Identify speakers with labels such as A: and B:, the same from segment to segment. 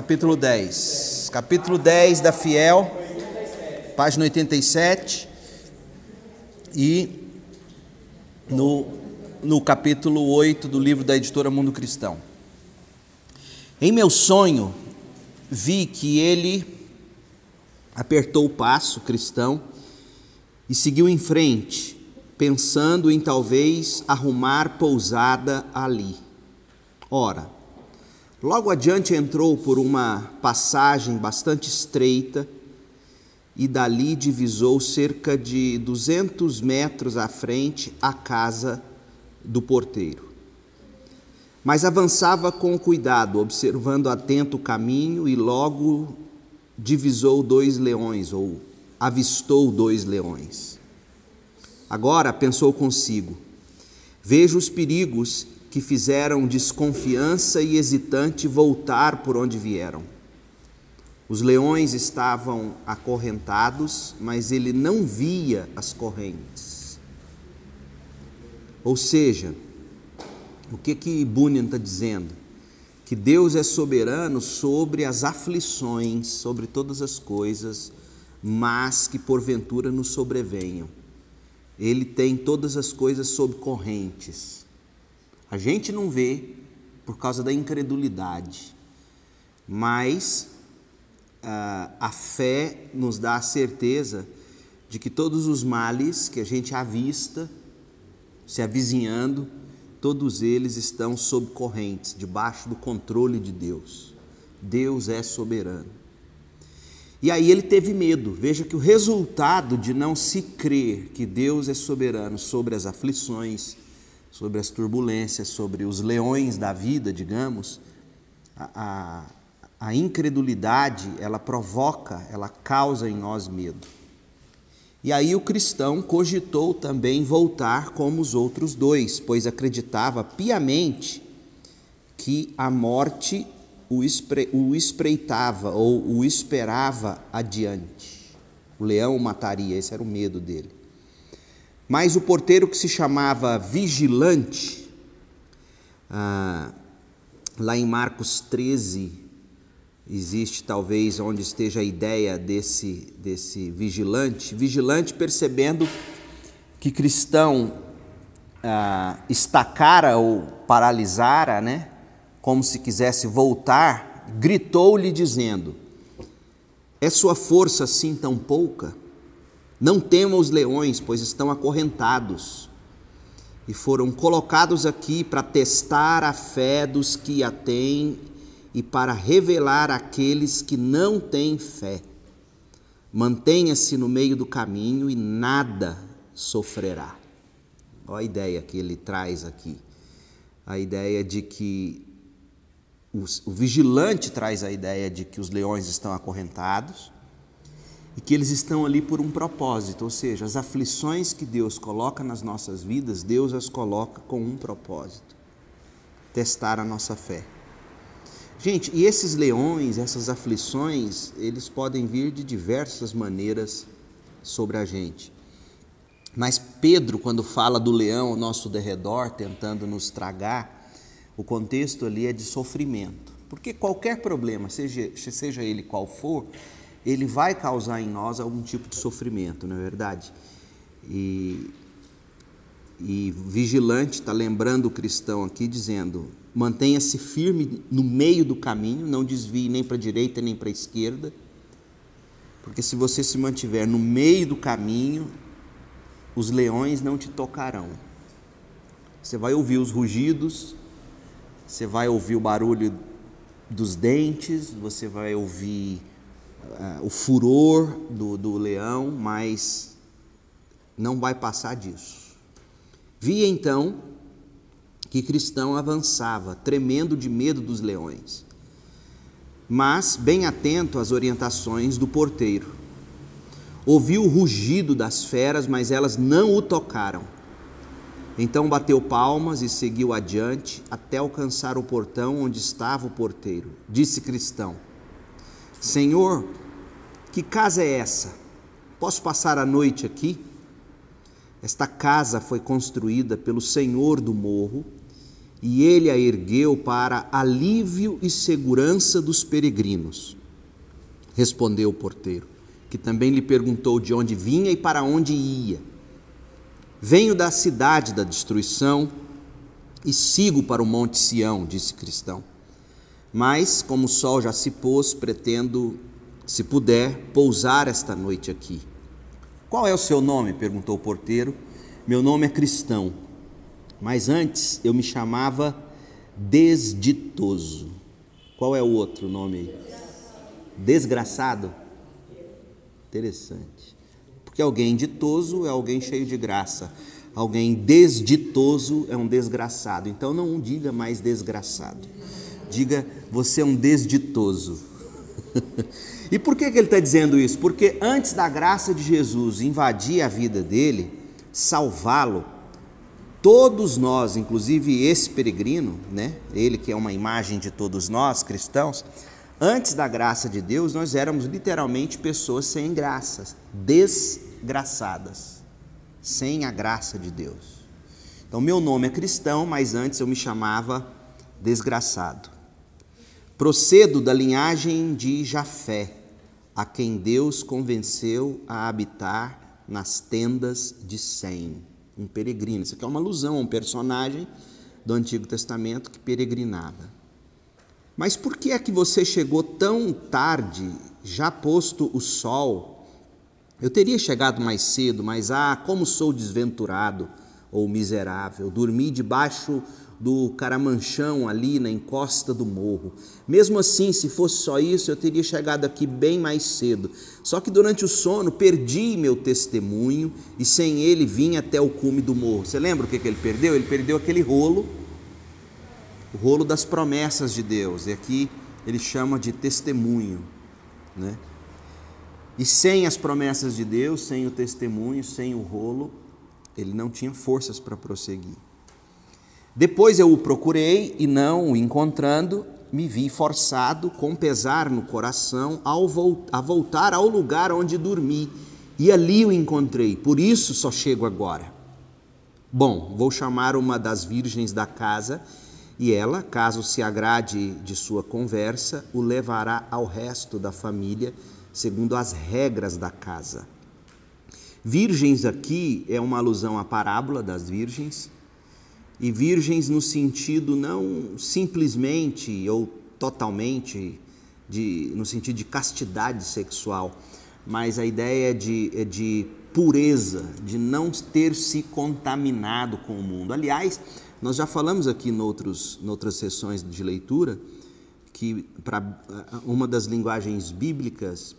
A: capítulo 10. Capítulo 10 da Fiel, página 87. E no, no capítulo 8 do livro da editora Mundo Cristão. Em meu sonho, vi que ele apertou o passo cristão e seguiu em frente, pensando em talvez arrumar pousada ali. Ora, logo adiante entrou por uma passagem bastante estreita e dali divisou cerca de 200 metros à frente a casa do porteiro. Mas avançava com cuidado, observando atento o caminho e logo divisou dois leões, ou avistou dois leões. Agora pensou consigo: vejo os perigos que fizeram desconfiança e hesitante voltar por onde vieram. Os leões estavam acorrentados, mas ele não via as correntes. Ou seja, o que que Bunyan está dizendo? Que Deus é soberano sobre as aflições, sobre todas as coisas, mas que porventura nos sobrevenham. Ele tem todas as coisas sob correntes. A gente não vê por causa da incredulidade, mas uh, a fé nos dá a certeza de que todos os males que a gente avista se avizinhando, todos eles estão sob correntes, debaixo do controle de Deus. Deus é soberano. E aí ele teve medo. Veja que o resultado de não se crer que Deus é soberano sobre as aflições, sobre as turbulências, sobre os leões da vida, digamos, a, a, a incredulidade ela provoca, ela causa em nós medo. E aí o cristão cogitou também voltar como os outros dois, pois acreditava piamente que a morte o, espre, o espreitava ou o esperava adiante. O leão o mataria, esse era o medo dele. Mas o porteiro que se chamava vigilante, ah, lá em Marcos 13, existe talvez onde esteja a ideia desse, desse vigilante. Vigilante percebendo que cristão ah, estacara ou paralisara, né? como se quisesse voltar, gritou-lhe dizendo: É sua força assim tão pouca? Não tema os leões, pois estão acorrentados e foram colocados aqui para testar a fé dos que a têm e para revelar aqueles que não têm fé. Mantenha-se no meio do caminho e nada sofrerá. Olha a ideia que ele traz aqui. A ideia de que o, o vigilante traz a ideia de que os leões estão acorrentados e que eles estão ali por um propósito, ou seja, as aflições que Deus coloca nas nossas vidas, Deus as coloca com um propósito: testar a nossa fé. Gente, e esses leões, essas aflições, eles podem vir de diversas maneiras sobre a gente. Mas Pedro, quando fala do leão ao nosso derredor, tentando nos tragar, o contexto ali é de sofrimento. Porque qualquer problema, seja, seja ele qual for, ele vai causar em nós algum tipo de sofrimento, não é verdade? E, e vigilante está lembrando o cristão aqui, dizendo: mantenha-se firme no meio do caminho, não desvie nem para a direita nem para a esquerda, porque se você se mantiver no meio do caminho, os leões não te tocarão. Você vai ouvir os rugidos, você vai ouvir o barulho dos dentes, você vai ouvir uh, o furor do, do leão, mas não vai passar disso. Vi então que cristão avançava, tremendo de medo dos leões, mas bem atento às orientações do porteiro. Ouviu o rugido das feras, mas elas não o tocaram. Então bateu palmas e seguiu adiante até alcançar o portão onde estava o porteiro. Disse cristão: Senhor, que casa é essa? Posso passar a noite aqui? Esta casa foi construída pelo Senhor do morro e ele a ergueu para alívio e segurança dos peregrinos. Respondeu o porteiro, que também lhe perguntou de onde vinha e para onde ia. Venho da cidade da destruição e sigo para o Monte Sião, disse Cristão. Mas, como o sol já se pôs, pretendo, se puder, pousar esta noite aqui. Qual é o seu nome? perguntou o porteiro. Meu nome é Cristão, mas antes eu me chamava Desditoso. Qual é o outro nome aí? Desgraçado? Interessante. Porque alguém ditoso é alguém cheio de graça. Alguém desditoso é um desgraçado. Então não diga mais desgraçado. Diga, você é um desditoso. e por que, que ele está dizendo isso? Porque antes da graça de Jesus invadir a vida dele, salvá-lo, todos nós, inclusive esse peregrino, né? Ele que é uma imagem de todos nós cristãos, antes da graça de Deus, nós éramos literalmente pessoas sem graça, desgraçadas, sem a graça de Deus. Então, meu nome é cristão, mas antes eu me chamava desgraçado. Procedo da linhagem de Jafé, a quem Deus convenceu a habitar nas tendas de Sem, um peregrino. Isso aqui é uma alusão a um personagem do Antigo Testamento que peregrinava. Mas por que é que você chegou tão tarde, já posto o sol? Eu teria chegado mais cedo, mas ah, como sou desventurado ou miserável, dormi debaixo do Caramanchão, ali na encosta do morro. Mesmo assim, se fosse só isso, eu teria chegado aqui bem mais cedo. Só que durante o sono perdi meu testemunho e sem ele vim até o cume do morro. Você lembra o que, que ele perdeu? Ele perdeu aquele rolo, o rolo das promessas de Deus. E aqui ele chama de testemunho, né? E sem as promessas de Deus, sem o testemunho, sem o rolo, ele não tinha forças para prosseguir. Depois eu o procurei e não o encontrando, me vi forçado, com pesar no coração, a voltar ao lugar onde dormi, e ali o encontrei, por isso só chego agora. Bom, vou chamar uma das virgens da casa, e ela, caso se agrade de sua conversa, o levará ao resto da família, segundo as regras da casa. Virgens aqui é uma alusão à parábola das virgens, e virgens no sentido não simplesmente ou totalmente de, no sentido de castidade sexual, mas a ideia de, de pureza, de não ter se contaminado com o mundo. Aliás, nós já falamos aqui em outros, outras sessões de leitura que para uma das linguagens bíblicas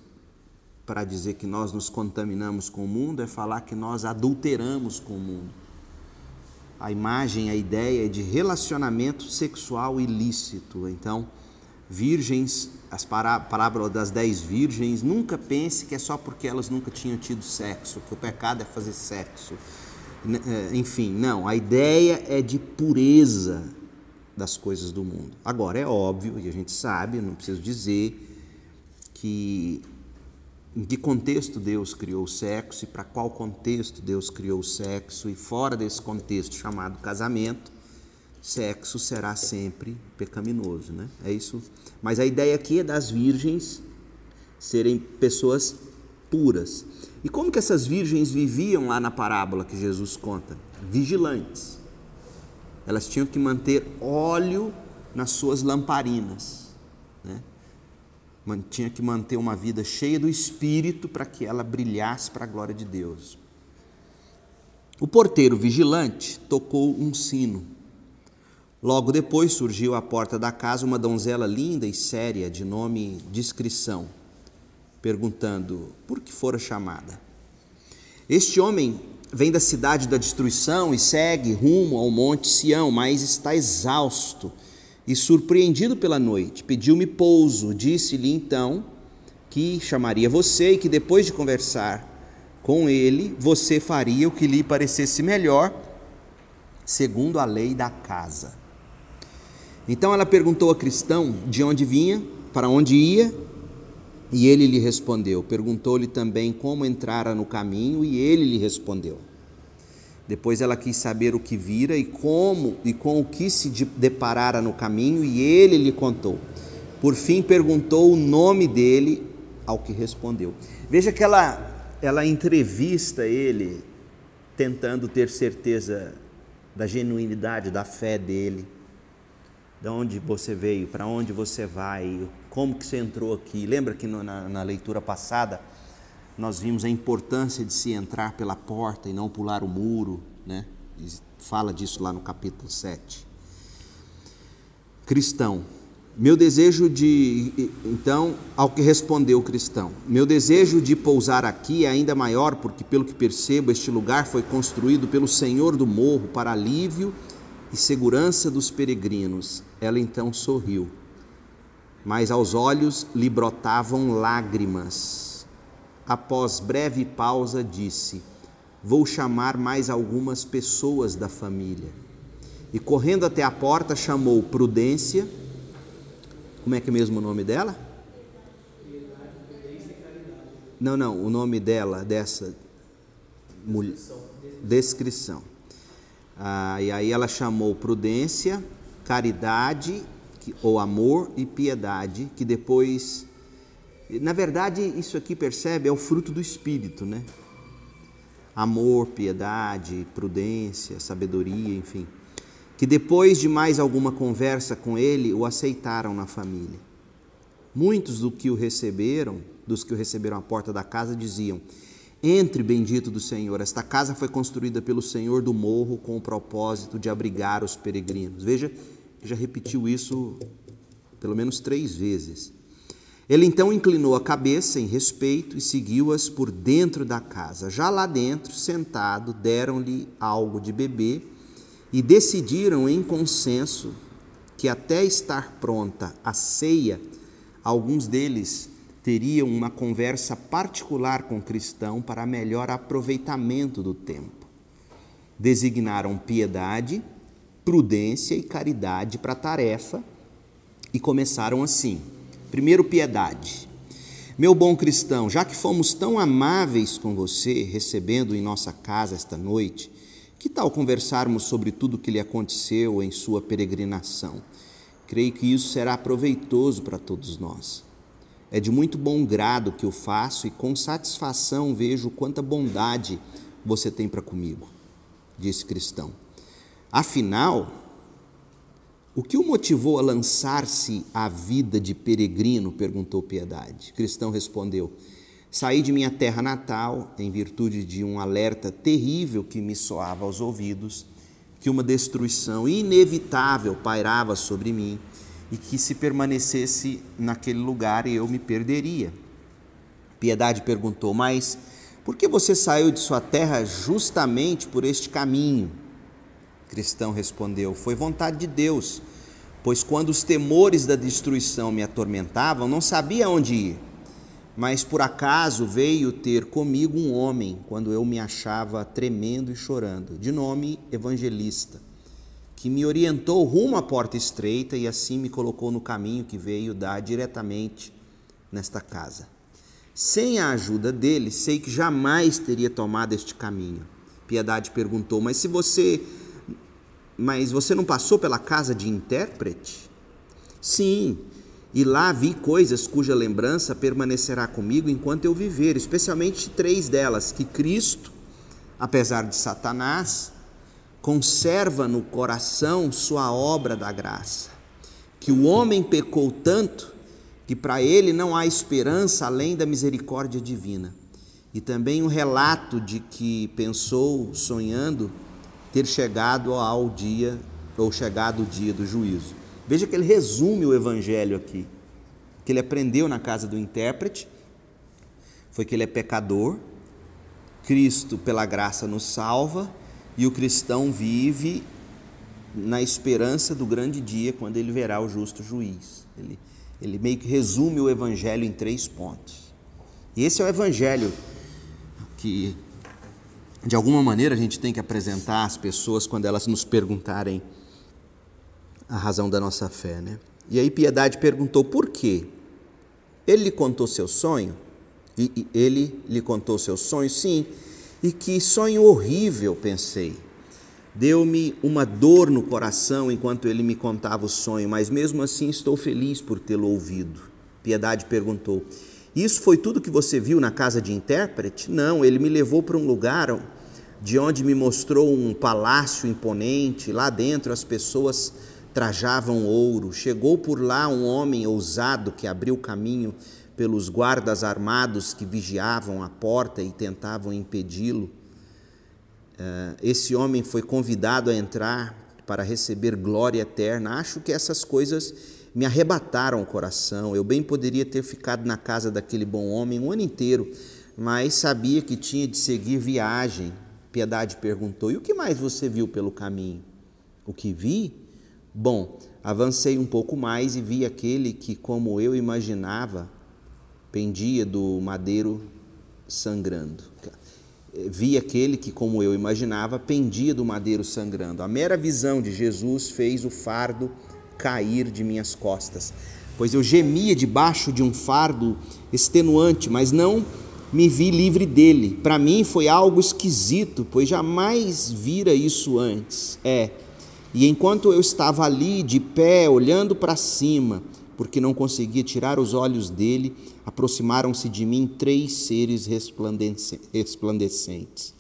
A: para dizer que nós nos contaminamos com o mundo é falar que nós adulteramos com o mundo a imagem, a ideia de relacionamento sexual ilícito. Então, virgens, as parábolas das dez virgens, nunca pense que é só porque elas nunca tinham tido sexo, que o pecado é fazer sexo. É, enfim, não, a ideia é de pureza das coisas do mundo. Agora, é óbvio, e a gente sabe, não preciso dizer, que em que contexto Deus criou o sexo e para qual contexto Deus criou o sexo, e fora desse contexto chamado casamento, sexo será sempre pecaminoso, né? É isso. Mas a ideia aqui é das virgens serem pessoas puras. E como que essas virgens viviam lá na parábola que Jesus conta? Vigilantes. Elas tinham que manter óleo nas suas lamparinas? Tinha que manter uma vida cheia do Espírito para que ela brilhasse para a glória de Deus. O porteiro vigilante tocou um sino. Logo depois surgiu à porta da casa uma donzela linda e séria, de nome Discrição, perguntando por que fora chamada. Este homem vem da cidade da destruição e segue rumo ao monte Sião, mas está exausto e, surpreendido pela noite, pediu-me pouso. Disse-lhe então que chamaria você e que depois de conversar com ele, você faria o que lhe parecesse melhor, segundo a lei da casa. Então ela perguntou a cristão de onde vinha, para onde ia, e ele lhe respondeu. Perguntou-lhe também como entrara no caminho, e ele lhe respondeu. Depois ela quis saber o que vira e como e com o que se deparara no caminho, e ele lhe contou. Por fim perguntou o nome dele, ao que respondeu. Veja que ela, ela entrevista ele, tentando ter certeza da genuinidade da fé dele, de onde você veio, para onde você vai, como que você entrou aqui. Lembra que na, na leitura passada nós vimos a importância de se entrar pela porta e não pular o muro, né? Fala disso lá no capítulo 7. Cristão, meu desejo de. Então, ao que respondeu o cristão: Meu desejo de pousar aqui é ainda maior, porque, pelo que percebo, este lugar foi construído pelo Senhor do morro para alívio e segurança dos peregrinos. Ela então sorriu, mas aos olhos lhe brotavam lágrimas. Após breve pausa, disse: Vou chamar mais algumas pessoas da família. E correndo até a porta, chamou Prudência como é que é mesmo o nome dela? Não, não, o nome dela, dessa mulher. Descrição. Ah, e aí ela chamou prudência, caridade, ou amor e piedade, que depois. Na verdade, isso aqui percebe é o fruto do espírito, né? Amor, piedade, prudência, sabedoria, enfim que depois de mais alguma conversa com ele, o aceitaram na família. Muitos do que o receberam, dos que o receberam à porta da casa, diziam: Entre, bendito do Senhor. Esta casa foi construída pelo Senhor do morro com o propósito de abrigar os peregrinos. Veja, já repetiu isso pelo menos três vezes. Ele então inclinou a cabeça em respeito e seguiu-as por dentro da casa. Já lá dentro, sentado, deram-lhe algo de beber e decidiram em consenso que até estar pronta a ceia, alguns deles teriam uma conversa particular com o cristão para melhor aproveitamento do tempo. Designaram piedade, prudência e caridade para a tarefa e começaram assim. Primeiro, piedade. Meu bom cristão, já que fomos tão amáveis com você, recebendo em nossa casa esta noite, que tal conversarmos sobre tudo o que lhe aconteceu em sua peregrinação? Creio que isso será proveitoso para todos nós. É de muito bom grado que eu faço e com satisfação vejo quanta bondade você tem para comigo, disse cristão. Afinal, o que o motivou a lançar-se à vida de peregrino? perguntou Piedade. Cristão respondeu: Saí de minha terra natal em virtude de um alerta terrível que me soava aos ouvidos, que uma destruição inevitável pairava sobre mim e que se permanecesse naquele lugar eu me perderia. Piedade perguntou: Mas por que você saiu de sua terra justamente por este caminho? Cristão respondeu: Foi vontade de Deus, pois quando os temores da destruição me atormentavam, não sabia onde ir mas por acaso veio ter comigo um homem quando eu me achava tremendo e chorando, de nome Evangelista, que me orientou rumo à porta estreita e assim me colocou no caminho que veio dar diretamente nesta casa. Sem a ajuda dele, sei que jamais teria tomado este caminho. Piedade perguntou: "Mas se você mas você não passou pela casa de intérprete?" Sim, e lá vi coisas cuja lembrança permanecerá comigo enquanto eu viver, especialmente três delas: que Cristo, apesar de Satanás, conserva no coração sua obra da graça, que o homem pecou tanto que para ele não há esperança além da misericórdia divina, e também um relato de que pensou, sonhando, ter chegado ao dia ou chegado o dia do juízo. Veja que ele resume o evangelho aqui. Que ele aprendeu na casa do intérprete foi que ele é pecador, Cristo, pela graça, nos salva e o cristão vive na esperança do grande dia quando ele verá o justo juiz. Ele, ele meio que resume o evangelho em três pontos. E esse é o evangelho que, de alguma maneira, a gente tem que apresentar às pessoas quando elas nos perguntarem a razão da nossa fé, né? E aí Piedade perguntou por quê? Ele lhe contou seu sonho? E, ele lhe contou seu sonho? Sim. E que sonho horrível, pensei. Deu-me uma dor no coração enquanto ele me contava o sonho, mas mesmo assim estou feliz por tê-lo ouvido. Piedade perguntou: Isso foi tudo que você viu na casa de intérprete? Não, ele me levou para um lugar de onde me mostrou um palácio imponente. Lá dentro as pessoas trajavam ouro. Chegou por lá um homem ousado que abriu caminho pelos guardas armados que vigiavam a porta e tentavam impedi-lo. Eh, esse homem foi convidado a entrar para receber glória eterna. Acho que essas coisas me arrebataram o coração. Eu bem poderia ter ficado na casa daquele bom homem um ano inteiro, mas sabia que tinha de seguir viagem. Piedade perguntou: E o que mais você viu pelo caminho? O que vi? Bom, avancei um pouco mais e vi aquele que, como eu imaginava, pendia do madeiro sangrando. Vi aquele que, como eu imaginava, pendia do madeiro sangrando. A mera visão de Jesus fez o fardo cair de minhas costas, pois eu gemia debaixo de um fardo extenuante, mas não me vi livre dele. Para mim foi algo esquisito, pois jamais vira isso antes. É. E enquanto eu estava ali de pé, olhando para cima, porque não conseguia tirar os olhos dele, aproximaram-se de mim três seres resplandecentes.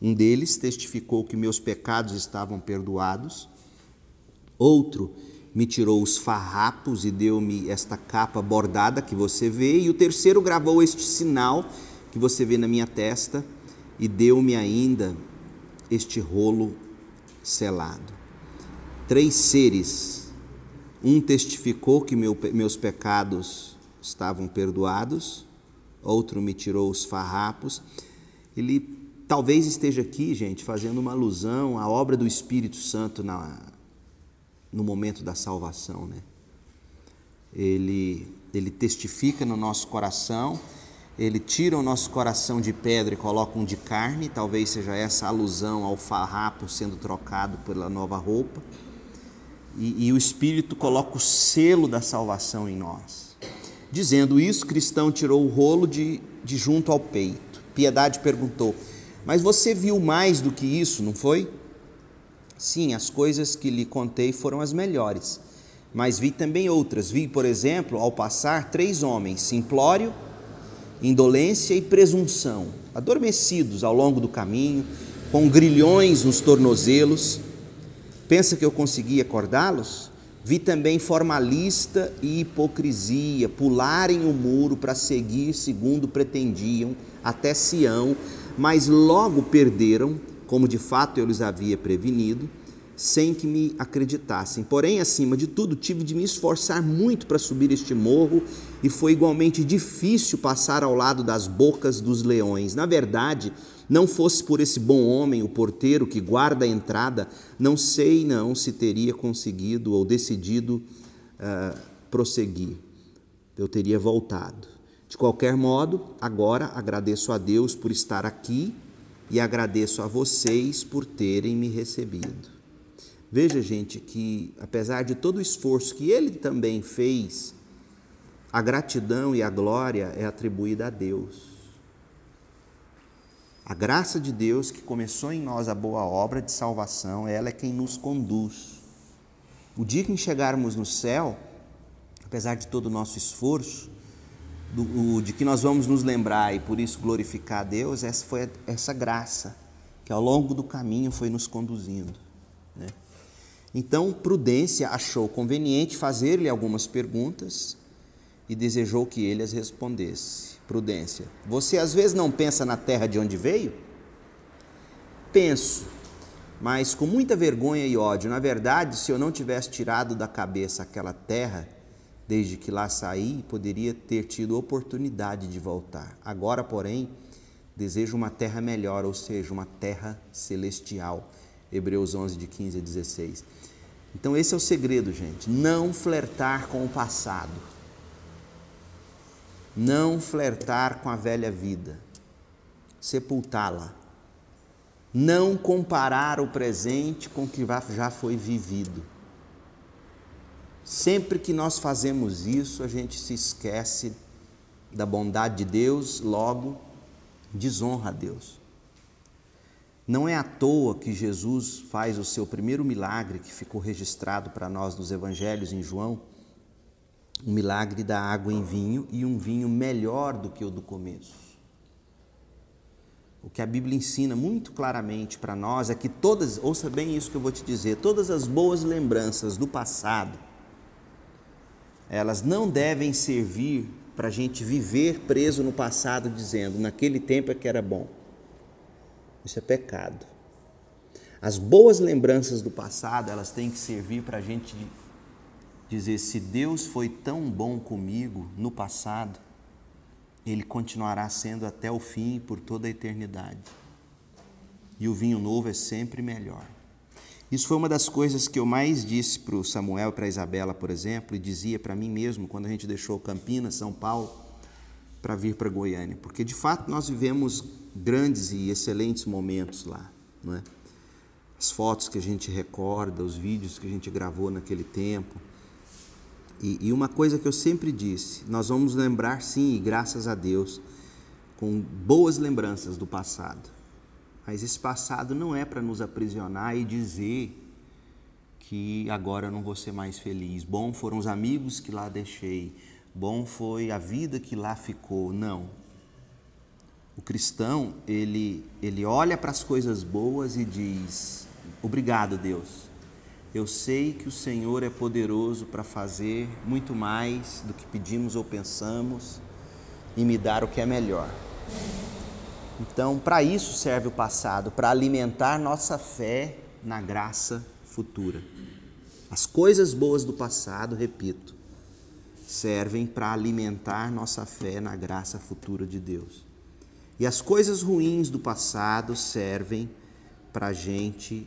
A: Um deles testificou que meus pecados estavam perdoados. Outro me tirou os farrapos e deu-me esta capa bordada que você vê. E o terceiro gravou este sinal que você vê na minha testa e deu-me ainda este rolo selado. Três seres um testificou que meu, meus pecados estavam perdoados, outro me tirou os farrapos. Ele talvez esteja aqui, gente, fazendo uma alusão à obra do Espírito Santo na, no momento da salvação, né? Ele, ele testifica no nosso coração, ele tira o nosso coração de pedra e coloca um de carne, talvez seja essa alusão ao farrapo sendo trocado pela nova roupa e, e o Espírito coloca o selo da salvação em nós. Dizendo isso, cristão tirou o rolo de, de junto ao peito. Piedade perguntou: Mas você viu mais do que isso, não foi? Sim, as coisas que lhe contei foram as melhores, mas vi também outras. Vi, por exemplo, ao passar, três homens: simplório, indolência e presunção, adormecidos ao longo do caminho, com grilhões nos tornozelos Pensa que eu consegui acordá-los? Vi também formalista e hipocrisia pularem o muro para seguir segundo pretendiam até Sião, mas logo perderam, como de fato eu lhes havia prevenido, sem que me acreditassem. Porém, acima de tudo, tive de me esforçar muito para subir este morro e foi igualmente difícil passar ao lado das bocas dos leões. Na verdade, não fosse por esse bom homem, o porteiro que guarda a entrada, não sei não se teria conseguido ou decidido uh, prosseguir. Eu teria voltado. De qualquer modo, agora agradeço a Deus por estar aqui e agradeço a vocês por terem me recebido. Veja, gente, que apesar de todo o esforço que ele também fez, a gratidão e a glória é atribuída a Deus. A graça de Deus que começou em nós a boa obra de salvação, ela é quem nos conduz. O dia que chegarmos no céu, apesar de todo o nosso esforço, do, de que nós vamos nos lembrar e por isso glorificar a Deus, essa foi essa graça que ao longo do caminho foi nos conduzindo. Né? Então, Prudência achou conveniente fazer-lhe algumas perguntas e desejou que ele as respondesse prudência. Você às vezes não pensa na terra de onde veio? Penso, mas com muita vergonha e ódio. Na verdade, se eu não tivesse tirado da cabeça aquela terra, desde que lá saí, poderia ter tido oportunidade de voltar. Agora, porém, desejo uma terra melhor, ou seja, uma terra celestial. Hebreus 11, de 15 a 16. Então, esse é o segredo, gente. Não flertar com o passado não flertar com a velha vida, sepultá-la. Não comparar o presente com o que já foi vivido. Sempre que nós fazemos isso, a gente se esquece da bondade de Deus, logo desonra a Deus. Não é à toa que Jesus faz o seu primeiro milagre, que ficou registrado para nós nos evangelhos em João, um milagre da água em vinho e um vinho melhor do que o do começo. O que a Bíblia ensina muito claramente para nós é que todas, ouça bem isso que eu vou te dizer, todas as boas lembranças do passado, elas não devem servir para a gente viver preso no passado dizendo, naquele tempo é que era bom. Isso é pecado. As boas lembranças do passado, elas têm que servir para a gente dizer: se Deus foi tão bom comigo no passado, Ele continuará sendo até o fim e por toda a eternidade. E o vinho novo é sempre melhor. Isso foi uma das coisas que eu mais disse para o Samuel e para a Isabela, por exemplo, e dizia para mim mesmo quando a gente deixou Campinas, São Paulo, para vir para Goiânia, porque de fato nós vivemos grandes e excelentes momentos lá, não é? As fotos que a gente recorda, os vídeos que a gente gravou naquele tempo. E, e uma coisa que eu sempre disse, nós vamos lembrar sim, e graças a Deus, com boas lembranças do passado. Mas esse passado não é para nos aprisionar e dizer que agora eu não vou ser mais feliz. Bom foram os amigos que lá deixei. Bom foi a vida que lá ficou. Não. O cristão, ele, ele olha para as coisas boas e diz: Obrigado, Deus. Eu sei que o Senhor é poderoso para fazer muito mais do que pedimos ou pensamos e me dar o que é melhor. Então, para isso serve o passado, para alimentar nossa fé na graça futura. As coisas boas do passado, repito, servem para alimentar nossa fé na graça futura de Deus. E as coisas ruins do passado servem para a gente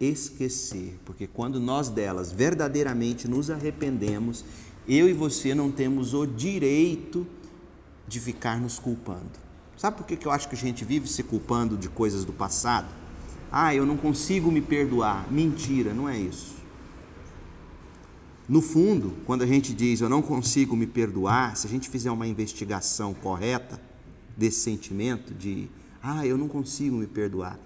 A: esquecer, porque quando nós delas verdadeiramente nos arrependemos, eu e você não temos o direito de ficar nos culpando. Sabe por que eu acho que a gente vive se culpando de coisas do passado? Ah, eu não consigo me perdoar. Mentira, não é isso. No fundo, quando a gente diz eu não consigo me perdoar, se a gente fizer uma investigação correta desse sentimento de ah, eu não consigo me perdoar,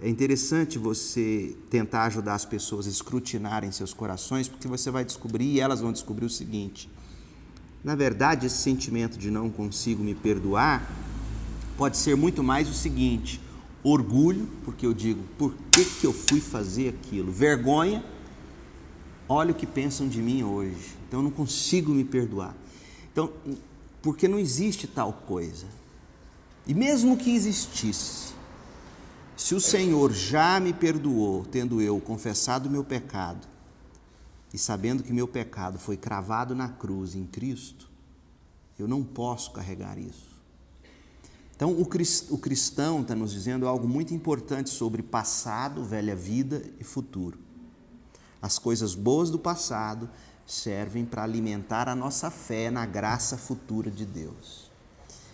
A: é interessante você tentar ajudar as pessoas a escrutinarem seus corações, porque você vai descobrir e elas vão descobrir o seguinte: na verdade, esse sentimento de não consigo me perdoar pode ser muito mais o seguinte: orgulho, porque eu digo, por que, que eu fui fazer aquilo? Vergonha, olha o que pensam de mim hoje, então eu não consigo me perdoar. Então, porque não existe tal coisa. E mesmo que existisse, se o Senhor já me perdoou, tendo eu confessado o meu pecado, e sabendo que meu pecado foi cravado na cruz em Cristo, eu não posso carregar isso. Então, o cristão está nos dizendo algo muito importante sobre passado, velha vida e futuro. As coisas boas do passado servem para alimentar a nossa fé na graça futura de Deus.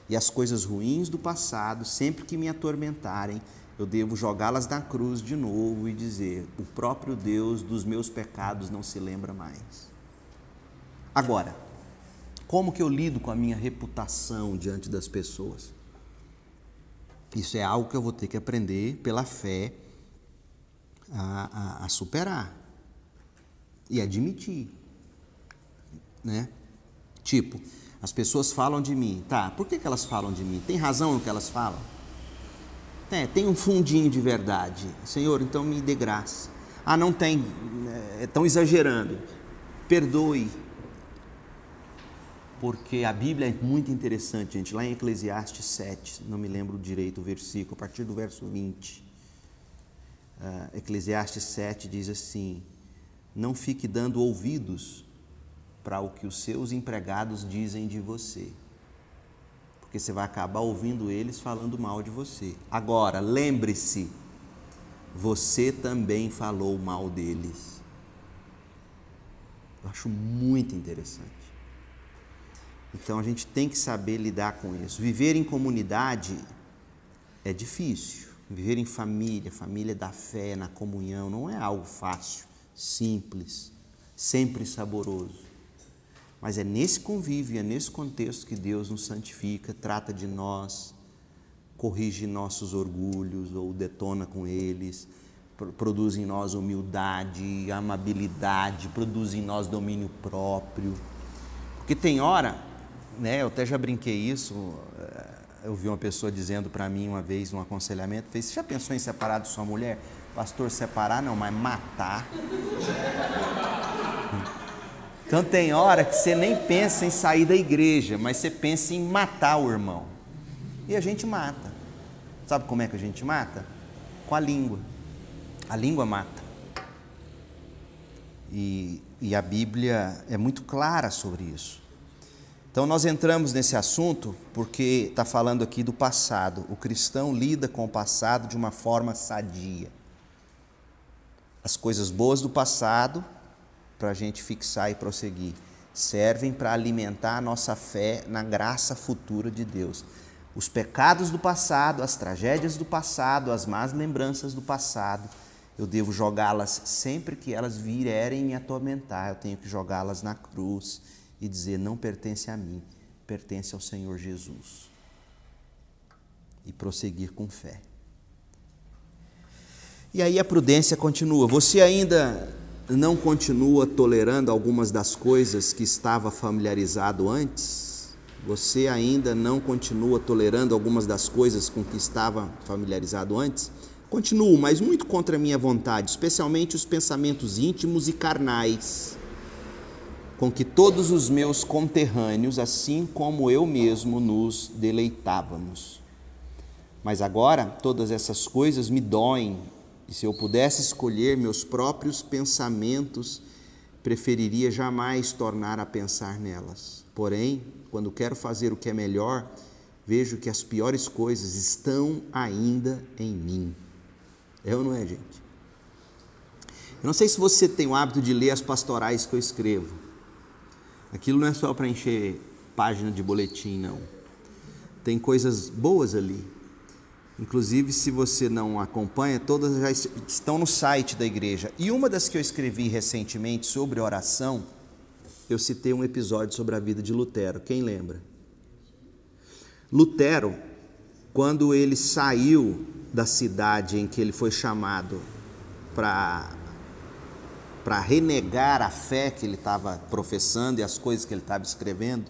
A: E as coisas ruins do passado, sempre que me atormentarem, eu devo jogá-las na cruz de novo e dizer: o próprio Deus dos meus pecados não se lembra mais. Agora, como que eu lido com a minha reputação diante das pessoas? Isso é algo que eu vou ter que aprender pela fé a, a, a superar e admitir, né? Tipo, as pessoas falam de mim, tá? Por que, que elas falam de mim? Tem razão no que elas falam? É, tem um fundinho de verdade. Senhor, então me dê graça. Ah, não tem, estão é, exagerando. Perdoe, porque a Bíblia é muito interessante, gente. Lá em Eclesiastes 7, não me lembro direito o versículo, a partir do verso 20. Uh, Eclesiastes 7 diz assim: Não fique dando ouvidos para o que os seus empregados dizem de você, porque você vai acabar ouvindo eles falando mal de você. Agora, lembre-se, você também falou mal deles. Eu acho muito interessante. Então a gente tem que saber lidar com isso. Viver em comunidade é difícil. Viver em família, família da fé, na comunhão, não é algo fácil, simples, sempre saboroso. Mas é nesse convívio, é nesse contexto que Deus nos santifica, trata de nós corrige nossos orgulhos ou detona com eles, produz em nós humildade, amabilidade, produz em nós domínio próprio. Porque tem hora, né, eu até já brinquei isso, eh, eu vi uma pessoa dizendo para mim uma vez, num aconselhamento, fez, você já pensou em separar de sua mulher? Pastor, separar não, mas matar. Então tem hora que você nem pensa em sair da igreja, mas você pensa em matar o irmão. E a gente mata. Sabe como é que a gente mata? Com a língua. A língua mata. E, e a Bíblia é muito clara sobre isso. Então nós entramos nesse assunto porque está falando aqui do passado. O cristão lida com o passado de uma forma sadia. As coisas boas do passado, para a gente fixar e prosseguir, servem para alimentar a nossa fé na graça futura de Deus. Os pecados do passado, as tragédias do passado, as más lembranças do passado, eu devo jogá-las sempre que elas vierem me atormentar. Eu tenho que jogá-las na cruz e dizer: não pertence a mim, pertence ao Senhor Jesus. E prosseguir com fé. E aí a prudência continua. Você ainda não continua tolerando algumas das coisas que estava familiarizado antes? Você ainda não continua tolerando algumas das coisas com que estava familiarizado antes? Continuo, mas muito contra minha vontade, especialmente os pensamentos íntimos e carnais, com que todos os meus conterrâneos, assim como eu mesmo, nos deleitávamos. Mas agora todas essas coisas me doem, e se eu pudesse escolher meus próprios pensamentos, preferiria jamais tornar a pensar nelas. Porém, quando quero fazer o que é melhor, vejo que as piores coisas estão ainda em mim. É ou não é, gente? Eu não sei se você tem o hábito de ler as pastorais que eu escrevo. Aquilo não é só para encher página de boletim, não. Tem coisas boas ali. Inclusive, se você não acompanha, todas já estão no site da igreja. E uma das que eu escrevi recentemente sobre oração, eu citei um episódio sobre a vida de Lutero. Quem lembra? Lutero, quando ele saiu da cidade em que ele foi chamado para para renegar a fé que ele estava professando e as coisas que ele estava escrevendo,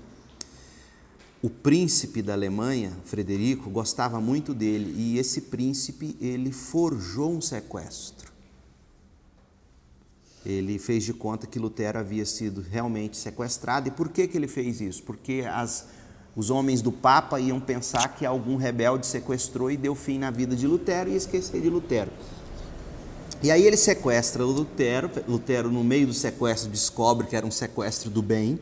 A: o príncipe da Alemanha, Frederico, gostava muito dele e esse príncipe ele forjou um sequestro. Ele fez de conta que Lutero havia sido realmente sequestrado. E por que, que ele fez isso? Porque as os homens do Papa iam pensar que algum rebelde sequestrou e deu fim na vida de Lutero e esquecer de Lutero. E aí ele sequestra Lutero, Lutero no meio do sequestro descobre que era um sequestro do bem,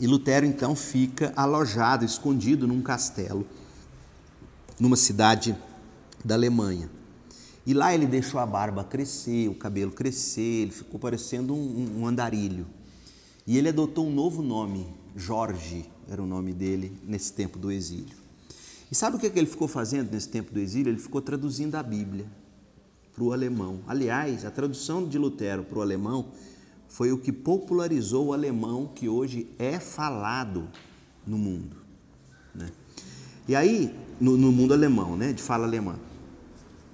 A: e Lutero então fica alojado, escondido num castelo, numa cidade da Alemanha. E lá ele deixou a barba crescer, o cabelo crescer, ele ficou parecendo um, um andarilho. E ele adotou um novo nome, Jorge, era o nome dele nesse tempo do exílio. E sabe o que ele ficou fazendo nesse tempo do exílio? Ele ficou traduzindo a Bíblia para o alemão. Aliás, a tradução de Lutero para o alemão foi o que popularizou o alemão que hoje é falado no mundo. Né? E aí, no, no, mundo alemão, né, de fala alemã.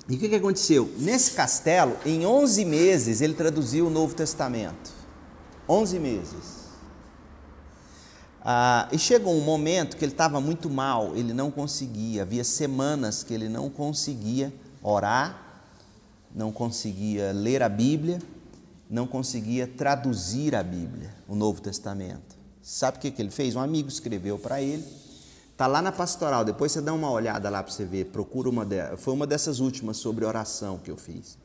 A: E o que, que aconteceu? Nesse castelo, em 11 meses, ele traduziu o Novo Testamento. 11 meses. Ah, e chegou um momento que ele estava muito mal, ele não conseguia, havia semanas que ele não conseguia orar, não conseguia ler a Bíblia, não conseguia traduzir a Bíblia, o Novo Testamento. Sabe o que, ele fez? Um amigo escreveu para ele, está lá na pastoral, depois você dá uma olhada lá para você ver, procura uma foi uma dessas últimas sobre oração que eu fiz.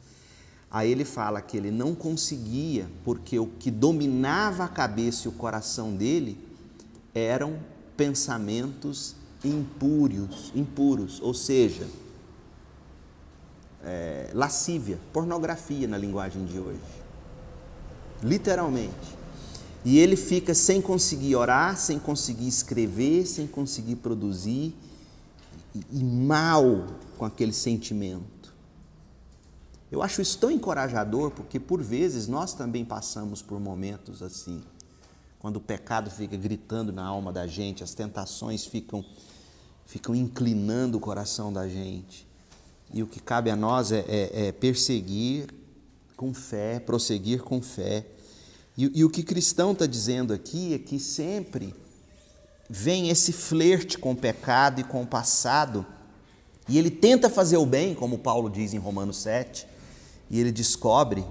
A: Aí ele fala que ele não conseguia, porque o que dominava a cabeça e o coração dele eram pensamentos impúrios, impuros, ou seja, é, lascívia, pornografia na linguagem de hoje. Literalmente. E ele fica sem conseguir orar, sem conseguir escrever, sem conseguir produzir, e, e mal com aquele sentimento. Eu acho isso tão encorajador, porque por vezes nós também passamos por momentos assim quando o pecado fica gritando na alma da gente, as tentações ficam ficam inclinando o coração da gente. E o que cabe a nós é, é, é perseguir com fé, prosseguir com fé. E, e o que cristão está dizendo aqui é que sempre vem esse flerte com o pecado e com o passado, e ele tenta fazer o bem, como Paulo diz em Romanos 7, e ele descobre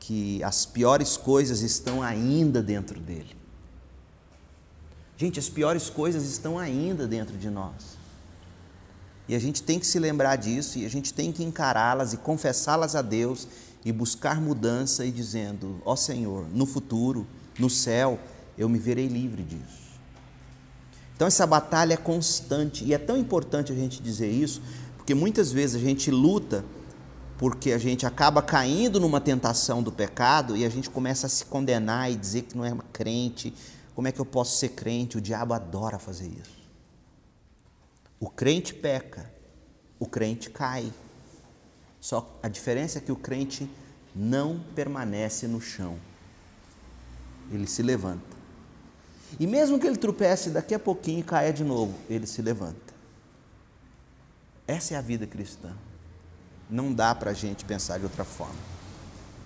A: que as piores coisas estão ainda dentro dele. Gente, as piores coisas estão ainda dentro de nós. E a gente tem que se lembrar disso e a gente tem que encará-las e confessá-las a Deus e buscar mudança e dizendo: Ó oh Senhor, no futuro, no céu, eu me verei livre disso. Então essa batalha é constante e é tão importante a gente dizer isso, porque muitas vezes a gente luta porque a gente acaba caindo numa tentação do pecado e a gente começa a se condenar e dizer que não é crente. Como é que eu posso ser crente? O diabo adora fazer isso. O crente peca, o crente cai. Só a diferença é que o crente não permanece no chão. Ele se levanta. E mesmo que ele tropece daqui a pouquinho e caia de novo, ele se levanta. Essa é a vida cristã. Não dá para a gente pensar de outra forma.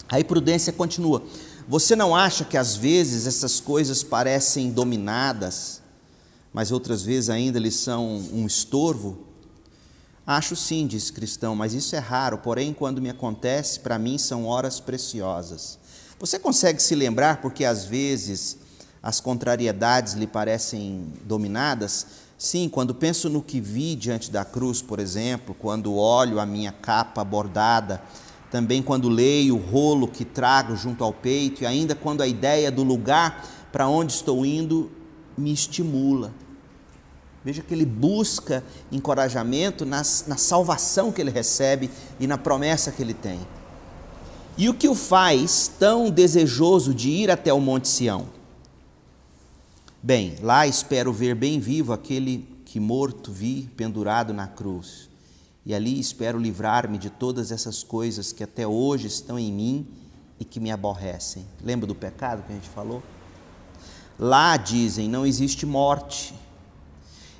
A: Aí Prudência continua. Você não acha que às vezes essas coisas parecem dominadas, mas outras vezes ainda eles são um estorvo? Acho sim, diz cristão, mas isso é raro, porém, quando me acontece, para mim são horas preciosas. Você consegue se lembrar porque às vezes as contrariedades lhe parecem dominadas? Sim, quando penso no que vi diante da cruz, por exemplo, quando olho a minha capa bordada, também quando leio o rolo que trago junto ao peito, e ainda quando a ideia do lugar para onde estou indo me estimula. Veja que ele busca encorajamento nas, na salvação que ele recebe e na promessa que ele tem. E o que o faz tão desejoso de ir até o Monte Sião? Bem, lá espero ver bem vivo aquele que morto vi pendurado na cruz. E ali espero livrar-me de todas essas coisas que até hoje estão em mim e que me aborrecem. Lembra do pecado que a gente falou? Lá dizem, não existe morte.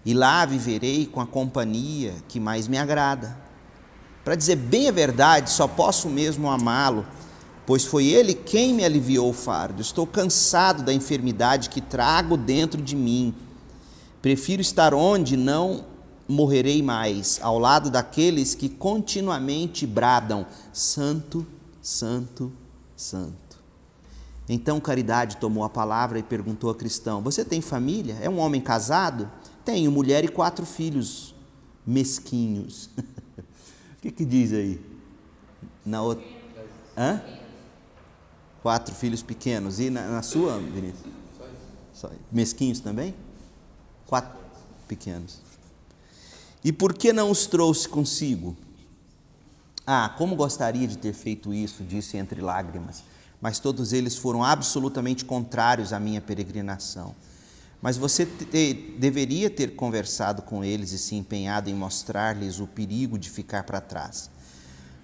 A: E lá viverei com a companhia que mais me agrada. Para dizer bem a verdade, só posso mesmo amá-lo pois foi Ele quem me aliviou o fardo. Estou cansado da enfermidade que trago dentro de mim. Prefiro estar onde não morrerei mais, ao lado daqueles que continuamente bradam: Santo, Santo, Santo. Então Caridade tomou a palavra e perguntou a cristão: Você tem família? É um homem casado? Tenho mulher e quatro filhos mesquinhos. o que, que diz aí? Na outra. Hã? Quatro filhos pequenos. E na, na sua, Vinícius? Só Mesquinhos também? Quatro pequenos. E por que não os trouxe consigo? Ah, como gostaria de ter feito isso, disse entre lágrimas, mas todos eles foram absolutamente contrários à minha peregrinação. Mas você te, deveria ter conversado com eles e se empenhado em mostrar-lhes o perigo de ficar para trás.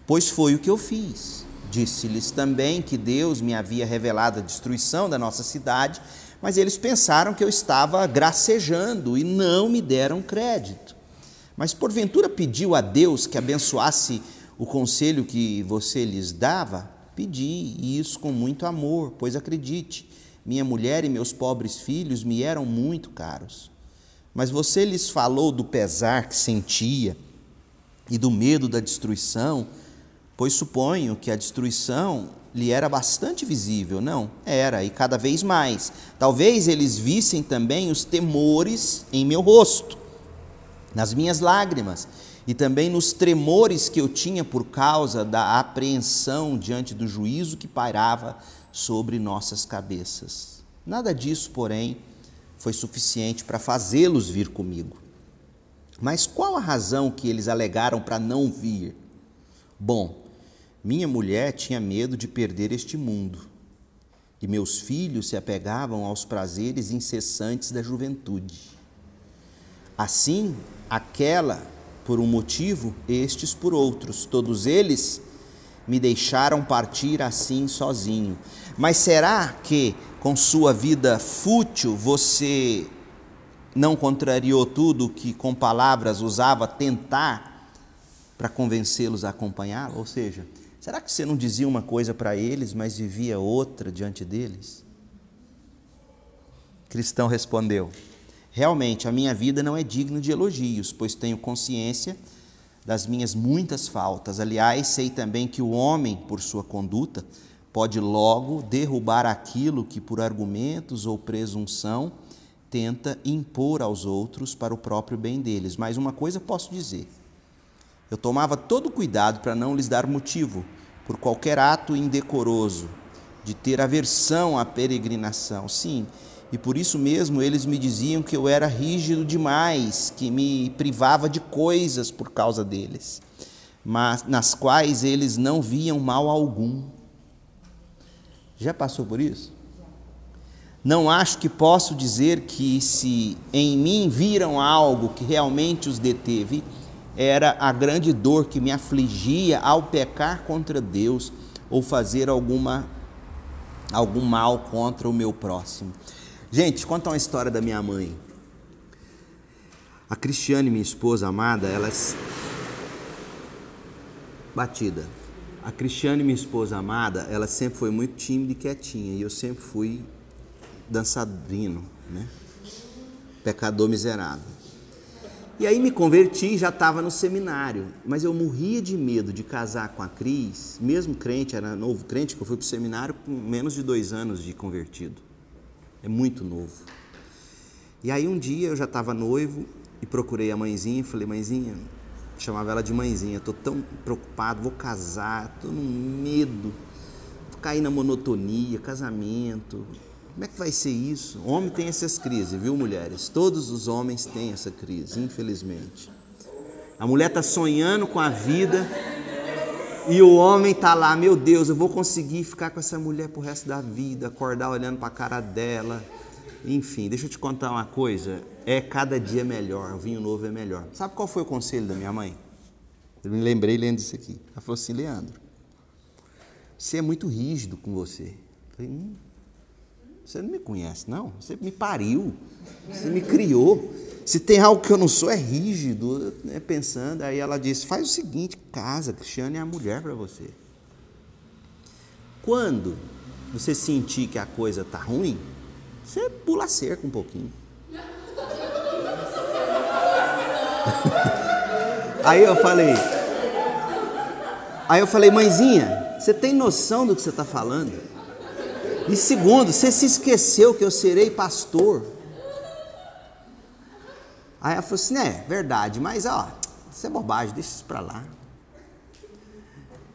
A: Pois foi o que eu fiz. Disse-lhes também que Deus me havia revelado a destruição da nossa cidade, mas eles pensaram que eu estava gracejando e não me deram crédito. Mas porventura pediu a Deus que abençoasse o conselho que você lhes dava? Pedi, e isso com muito amor, pois acredite, minha mulher e meus pobres filhos me eram muito caros. Mas você lhes falou do pesar que sentia e do medo da destruição, pois suponho que a destruição lhe era bastante visível. Não, era, e cada vez mais. Talvez eles vissem também os temores em meu rosto, nas minhas lágrimas, e também nos tremores que eu tinha por causa da apreensão diante do juízo que pairava sobre nossas cabeças. Nada disso, porém, foi suficiente para fazê-los vir comigo. Mas qual a razão que eles alegaram para não vir? Bom, minha mulher tinha medo de perder este mundo, e meus filhos se apegavam aos prazeres incessantes da juventude. Assim, aquela por um motivo, estes por outros, todos eles me deixaram partir assim sozinho. Mas será que com sua vida fútil você não contrariou tudo que com palavras usava tentar para convencê-los a acompanhá-lo? Ou seja, será que você não dizia uma coisa para eles, mas vivia outra diante deles? Cristão respondeu: Realmente, a minha vida não é digna de elogios, pois tenho consciência das minhas muitas faltas. Aliás, sei também que o homem, por sua conduta, pode logo derrubar aquilo que, por argumentos ou presunção, tenta impor aos outros para o próprio bem deles. Mas uma coisa posso dizer: eu tomava todo cuidado para não lhes dar motivo, por qualquer ato indecoroso, de ter aversão à peregrinação. Sim, e por isso mesmo eles me diziam que eu era rígido demais, que me privava de coisas por causa deles, mas nas quais eles não viam mal algum. Já passou por isso? Não acho que posso dizer que se em mim viram algo que realmente os deteve, era a grande dor que me afligia ao pecar contra Deus ou fazer alguma algum mal contra o meu próximo. Gente, conta uma história da minha mãe. A Cristiane, minha esposa amada, ela. Batida. A Cristiane, minha esposa amada, ela sempre foi muito tímida e quietinha. E eu sempre fui dançarino, né? Pecador miserável. E aí me converti, já estava no seminário, mas eu morria de medo de casar com a Cris, mesmo crente, era novo crente, que eu fui para o seminário com menos de dois anos de convertido é muito novo. E aí um dia eu já estava noivo e procurei a mãezinha e falei, mãezinha, chamava ela de mãezinha, estou tão preocupado, vou casar, estou num medo, vou cair na monotonia, casamento, como é que vai ser isso? Homem tem essas crises, viu, mulheres? Todos os homens têm essa crise, infelizmente. A mulher está sonhando com a vida e o homem está lá, meu Deus, eu vou conseguir ficar com essa mulher pro resto da vida, acordar olhando para a cara dela. Enfim, deixa eu te contar uma coisa, é cada dia melhor, o vinho novo é melhor. Sabe qual foi o conselho da minha mãe? Eu me lembrei lendo isso aqui. Ela falou assim, Leandro, você é muito rígido com você. Eu falei, hum, você não me conhece, não? Você me pariu, você me criou. Se tem algo que eu não sou, é rígido, né, pensando. Aí ela disse: faz o seguinte, casa, Cristiane é a mulher para você. Quando você sentir que a coisa tá ruim, você pula a cerca um pouquinho. Aí eu falei, aí eu falei, mãezinha, você tem noção do que você está falando? E segundo, você se esqueceu que eu serei pastor. Aí ela falou assim: é, verdade, mas ó, isso é bobagem, deixa isso para lá.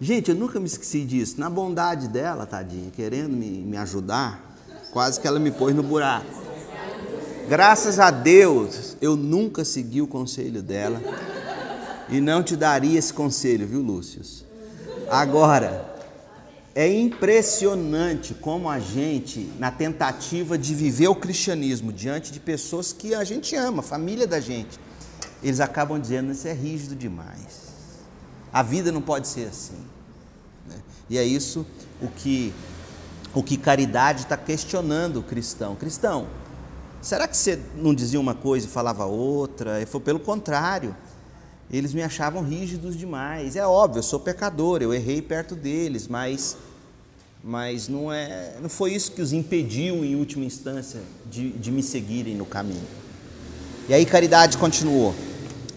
A: Gente, eu nunca me esqueci disso. Na bondade dela, tadinha, querendo me, me ajudar, quase que ela me pôs no buraco. Graças a Deus, eu nunca segui o conselho dela e não te daria esse conselho, viu, Lúcio? Agora, é impressionante como a gente, na tentativa de viver o cristianismo diante de pessoas que a gente ama, família da gente, eles acabam dizendo: Isso é rígido demais. A vida não pode ser assim. Né? E é isso o que, o que caridade está questionando o cristão. Cristão, será que você não dizia uma coisa e falava outra? E foi pelo contrário eles me achavam rígidos demais. É óbvio, eu sou pecador, eu errei perto deles, mas mas não, é, não foi isso que os impediu, em última instância, de, de me seguirem no caminho. E aí Caridade continuou.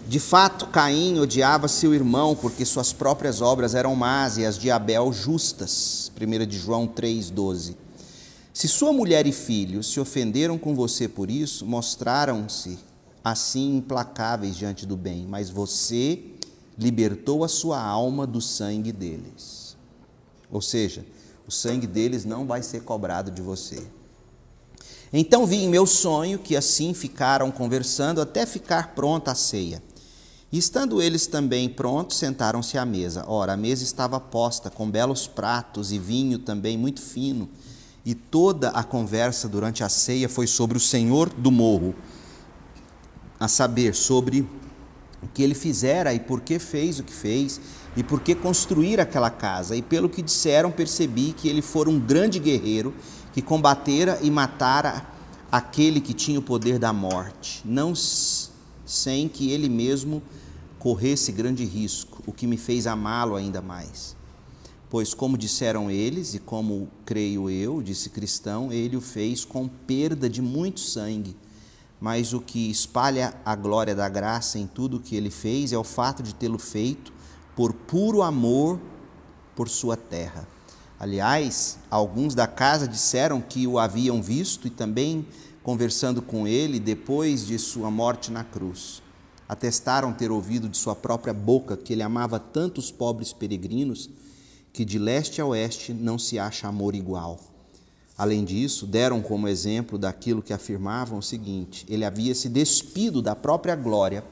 A: De fato, Caim odiava seu irmão porque suas próprias obras eram más e as de Abel justas. 1 de João 3,12. Se sua mulher e filhos se ofenderam com você por isso, mostraram-se assim implacáveis diante do bem, mas você libertou a sua alma do sangue deles. Ou seja, o sangue deles não vai ser cobrado de você. Então vi em meu sonho que assim ficaram conversando até ficar pronta a ceia. E estando eles também prontos, sentaram-se à mesa. Ora, a mesa estava posta com belos pratos e vinho também muito fino. E toda a conversa durante a ceia foi sobre o Senhor do morro, a saber, sobre o que ele fizera e por que fez o que fez e por que construir aquela casa. E pelo que disseram, percebi que ele fora um grande guerreiro que combatera e matara aquele que tinha o poder da morte, não sem que ele mesmo corresse grande risco, o que me fez amá-lo ainda mais. Pois, como disseram eles, e como creio eu, disse cristão, ele o fez com perda de muito sangue. Mas o que espalha a glória da graça em tudo o que ele fez é o fato de tê-lo feito por puro amor por sua terra. Aliás, alguns da casa disseram que o haviam visto e também conversando com ele depois de sua morte na cruz. Atestaram ter ouvido de sua própria boca que ele amava tanto os pobres peregrinos que de leste a oeste não se acha amor igual. Além disso, deram como exemplo daquilo que afirmavam o seguinte: ele havia se despido da própria glória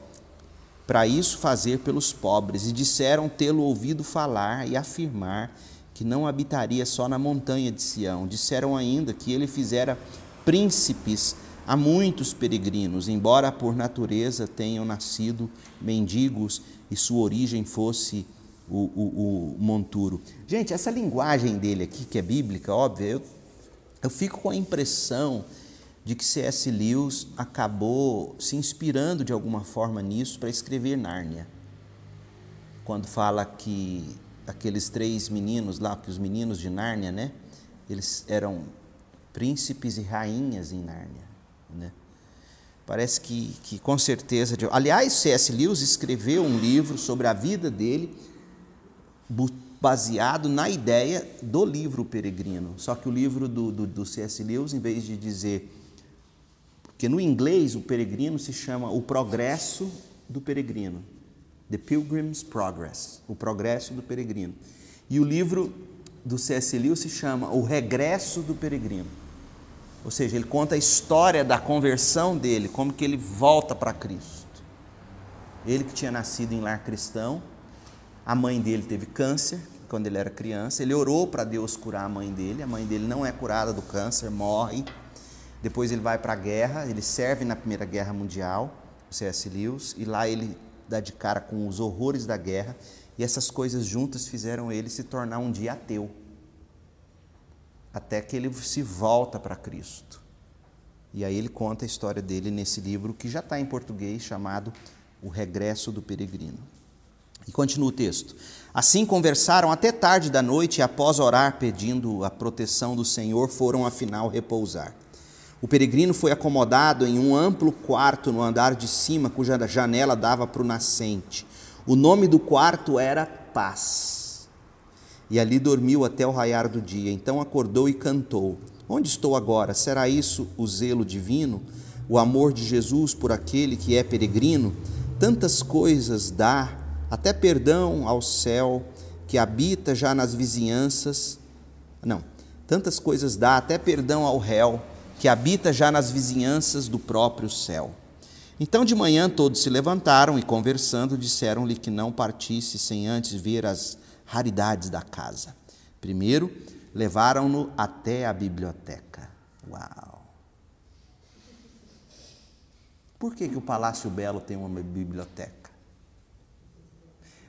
A: para isso fazer pelos pobres, e disseram tê-lo ouvido falar e afirmar que não habitaria só na montanha de Sião. Disseram ainda que ele fizera príncipes a muitos peregrinos, embora por natureza tenham nascido mendigos e sua origem fosse o, o, o monturo. Gente, essa linguagem dele aqui, que é bíblica, óbvio, eu, eu fico com a impressão de que C.S. Lewis acabou se inspirando de alguma forma nisso para escrever Nárnia. Quando fala que aqueles três meninos lá, que os meninos de Nárnia, né? Eles eram príncipes e rainhas em Nárnia, né? Parece que, que com certeza. Aliás, C.S. Lewis escreveu um livro sobre a vida dele, baseado na ideia do livro Peregrino. Só que o livro do, do, do C.S. Lewis, em vez de dizer porque no inglês o peregrino se chama o progresso do peregrino. The Pilgrim's Progress, o progresso do peregrino. E o livro do C.S. Lewis se chama O Regresso do Peregrino. Ou seja, ele conta a história da conversão dele, como que ele volta para Cristo. Ele que tinha nascido em lar cristão, a mãe dele teve câncer quando ele era criança, ele orou para Deus curar a mãe dele, a mãe dele não é curada do câncer, morre. Depois ele vai para a guerra, ele serve na Primeira Guerra Mundial, C.S. Lewis, e lá ele dá de cara com os horrores da guerra, e essas coisas juntas fizeram ele se tornar um dia ateu. Até que ele se volta para Cristo. E aí ele conta a história dele nesse livro que já está em português, chamado O Regresso do Peregrino. E continua o texto. Assim conversaram até tarde da noite e, após orar pedindo a proteção do Senhor, foram afinal repousar. O peregrino foi acomodado em um amplo quarto no andar de cima, cuja janela dava para o nascente. O nome do quarto era Paz. E ali dormiu até o raiar do dia. Então acordou e cantou: Onde estou agora? Será isso o zelo divino? O amor de Jesus por aquele que é peregrino? Tantas coisas dá, até perdão ao céu que habita já nas vizinhanças. Não, tantas coisas dá, até perdão ao réu que habita já nas vizinhanças do próprio céu. Então de manhã todos se levantaram e, conversando, disseram-lhe que não partisse sem antes ver as raridades da casa. Primeiro, levaram-no até a biblioteca. Uau! Por que, que o Palácio Belo tem uma biblioteca?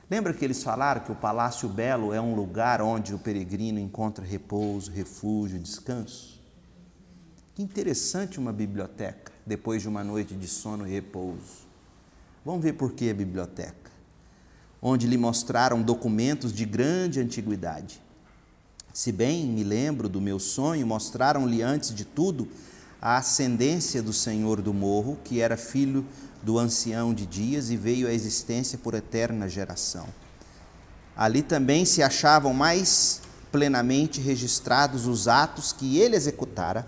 A: Lembra que eles falaram que o Palácio Belo é um lugar onde o peregrino encontra repouso, refúgio, descanso? Que interessante uma biblioteca depois de uma noite de sono e repouso. Vamos ver por que a biblioteca. Onde lhe mostraram documentos de grande antiguidade. Se bem me lembro do meu sonho, mostraram-lhe antes de tudo a ascendência do Senhor do Morro, que era filho do ancião de dias e veio à existência por eterna geração. Ali também se achavam mais plenamente registrados os atos que ele executara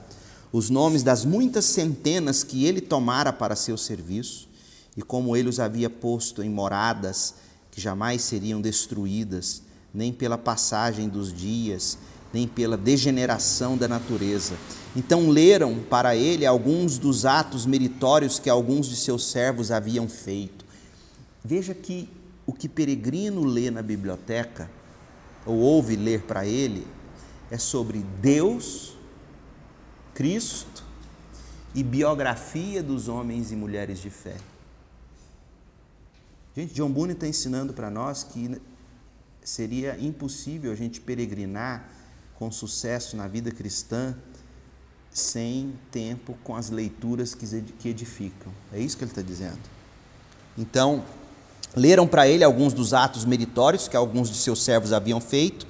A: os nomes das muitas centenas que ele tomara para seu serviço, e como ele os havia posto em moradas que jamais seriam destruídas, nem pela passagem dos dias, nem pela degeneração da natureza. Então leram para ele alguns dos atos meritórios que alguns de seus servos haviam feito. Veja que o que peregrino lê na biblioteca, ou ouve ler para ele, é sobre Deus Cristo e biografia dos homens e mulheres de fé. Gente, John Boone está ensinando para nós que seria impossível a gente peregrinar com sucesso na vida cristã sem tempo com as leituras que edificam. É isso que ele está dizendo. Então, leram para ele alguns dos atos meritórios que alguns de seus servos haviam feito,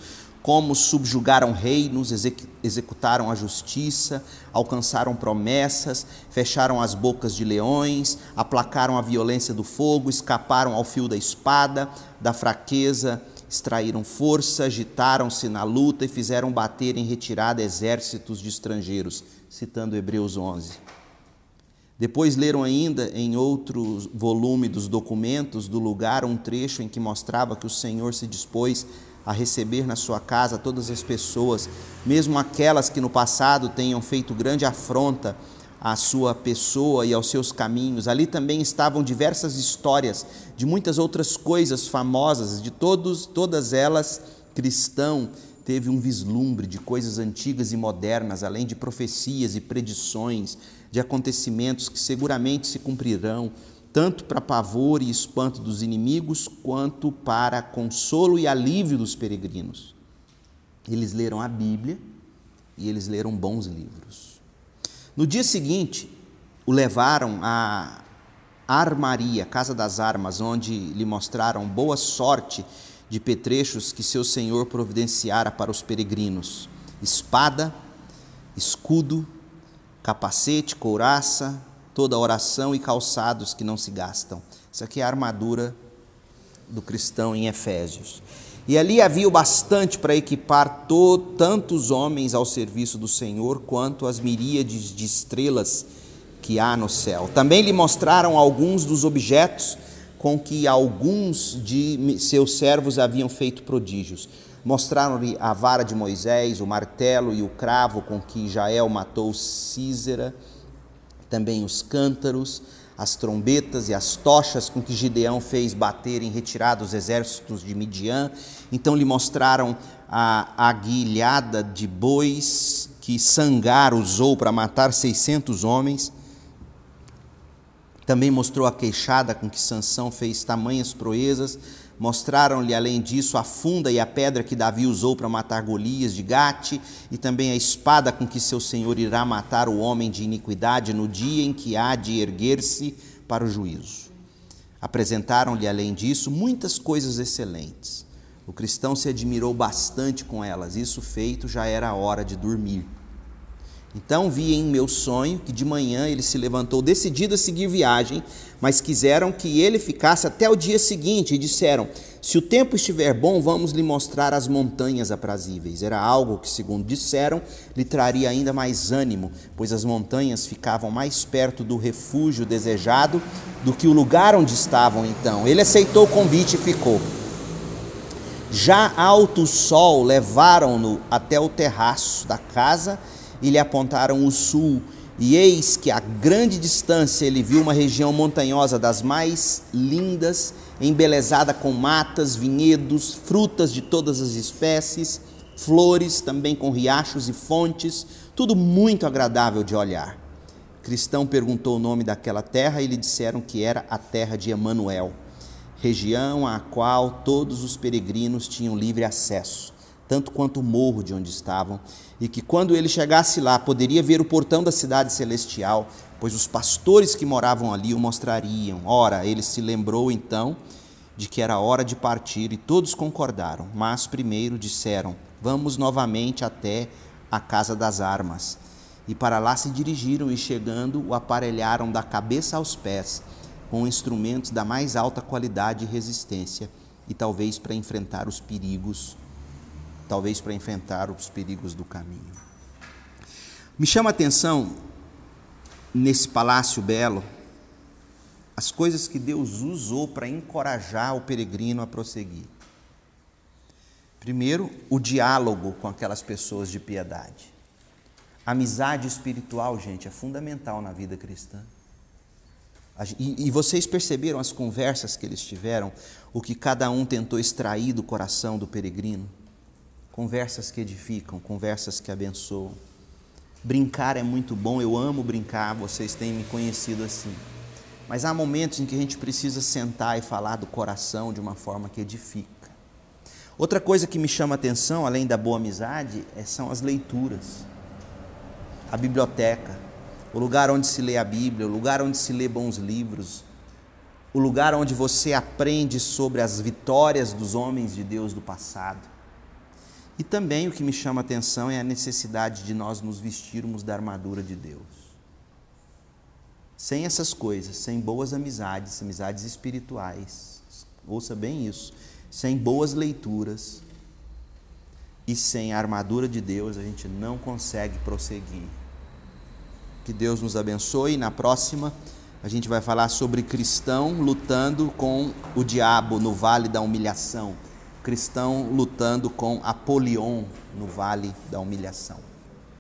A: como subjugaram reinos, executaram a justiça, alcançaram promessas, fecharam as bocas de leões, aplacaram a violência do fogo, escaparam ao fio da espada, da fraqueza extraíram força, agitaram-se na luta e fizeram bater em retirada exércitos de estrangeiros, citando Hebreus 11. Depois leram ainda em outro volume dos documentos do lugar um trecho em que mostrava que o Senhor se dispôs a receber na sua casa todas as pessoas, mesmo aquelas que no passado tenham feito grande afronta à sua pessoa e aos seus caminhos. Ali também estavam diversas histórias de muitas outras coisas famosas, de todos, todas elas cristão teve um vislumbre de coisas antigas e modernas, além de profecias e predições de acontecimentos que seguramente se cumprirão tanto para pavor e espanto dos inimigos, quanto para consolo e alívio dos peregrinos. Eles leram a Bíblia e eles leram bons livros. No dia seguinte, o levaram à armaria, Casa das Armas, onde lhe mostraram boa sorte de petrechos que seu senhor providenciara para os peregrinos: espada, escudo, capacete, couraça, toda oração e calçados que não se gastam. Isso aqui é a armadura do cristão em Efésios. E ali havia o bastante para equipar to, tantos homens ao serviço do Senhor, quanto as miríades de estrelas que há no céu. Também lhe mostraram alguns dos objetos com que alguns de seus servos haviam feito prodígios. Mostraram-lhe a vara de Moisés, o martelo e o cravo com que Jael matou Císera também os cântaros, as trombetas e as tochas com que Gideão fez bater em retirada os exércitos de Midian. Então lhe mostraram a aguilhada de bois que Sangar usou para matar 600 homens. Também mostrou a queixada com que Sansão fez tamanhas proezas Mostraram-lhe, além disso, a funda e a pedra que Davi usou para matar Golias de Gate, e também a espada com que seu senhor irá matar o homem de iniquidade no dia em que há de erguer-se para o juízo. Apresentaram-lhe, além disso, muitas coisas excelentes. O cristão se admirou bastante com elas, isso feito já era hora de dormir. Então vi em meu sonho que de manhã ele se levantou decidido a seguir viagem, mas quiseram que ele ficasse até o dia seguinte e disseram: Se o tempo estiver bom, vamos lhe mostrar as montanhas aprazíveis. Era algo que, segundo disseram, lhe traria ainda mais ânimo, pois as montanhas ficavam mais perto do refúgio desejado do que o lugar onde estavam então. Ele aceitou o convite e ficou. Já alto sol, levaram-no até o terraço da casa e lhe apontaram o sul. E eis que a grande distância ele viu uma região montanhosa das mais lindas, embelezada com matas, vinhedos, frutas de todas as espécies, flores também com riachos e fontes, tudo muito agradável de olhar. Cristão perguntou o nome daquela terra e lhe disseram que era a terra de Emanuel, região à qual todos os peregrinos tinham livre acesso tanto quanto o morro de onde estavam, e que quando ele chegasse lá poderia ver o portão da cidade celestial, pois os pastores que moravam ali o mostrariam. Ora, ele se lembrou então de que era hora de partir e todos concordaram, mas primeiro disseram: Vamos novamente até a casa das armas. E para lá se dirigiram e chegando o aparelharam da cabeça aos pés com instrumentos da mais alta qualidade e resistência e talvez para enfrentar os perigos talvez para enfrentar os perigos do caminho. Me chama a atenção nesse palácio belo as coisas que Deus usou para encorajar o peregrino a prosseguir. Primeiro, o diálogo com aquelas pessoas de piedade. Amizade espiritual, gente, é fundamental na vida cristã. E, e, vocês perceberam as conversas que eles tiveram, o que cada um tentou extrair do coração do peregrino? Conversas que edificam, conversas que abençoam. Brincar é muito bom, eu amo brincar, vocês têm me conhecido assim. Mas há momentos em que a gente precisa sentar e falar do coração de uma forma que edifica. Outra coisa que me chama a atenção, além da boa amizade, é, são as leituras. a biblioteca, o lugar onde se lê a Bíblia, o lugar onde se lê bons livros, o lugar onde você aprende sobre as vitórias dos homens de Deus do passado. E também o que me chama a atenção é a necessidade de nós nos vestirmos da armadura de Deus. Sem essas coisas, sem boas amizades, amizades espirituais, ouça bem isso, sem boas leituras e sem a armadura de Deus, a gente não consegue prosseguir. Que Deus nos abençoe. Na próxima, a gente vai falar sobre cristão lutando com o diabo no vale da humilhação. Cristão lutando com Apolion no vale da humilhação.